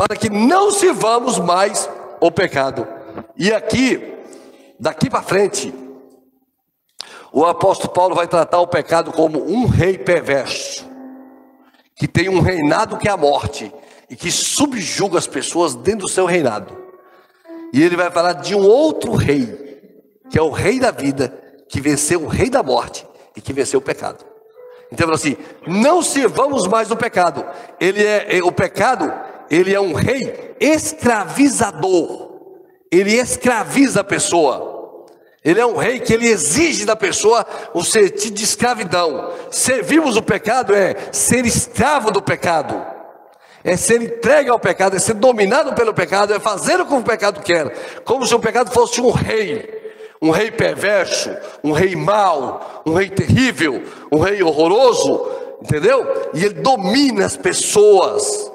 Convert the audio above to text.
para que não sirvamos mais o pecado. E aqui, daqui para frente, o apóstolo Paulo vai tratar o pecado como um rei perverso, que tem um reinado que é a morte e que subjuga as pessoas dentro do seu reinado. E ele vai falar de um outro rei, que é o rei da vida, que venceu o rei da morte e que venceu o pecado. Então, assim, não servamos mais do pecado. Ele é, é o pecado, ele é um rei escravizador. Ele escraviza a pessoa. Ele é um rei que ele exige da pessoa o sentido de escravidão. Servirmos o pecado é ser escravo do pecado, é ser entregue ao pecado, é ser dominado pelo pecado, é fazer o que o pecado quer, como se o pecado fosse um rei, um rei perverso, um rei mau, um rei terrível, um rei horroroso, entendeu? E ele domina as pessoas.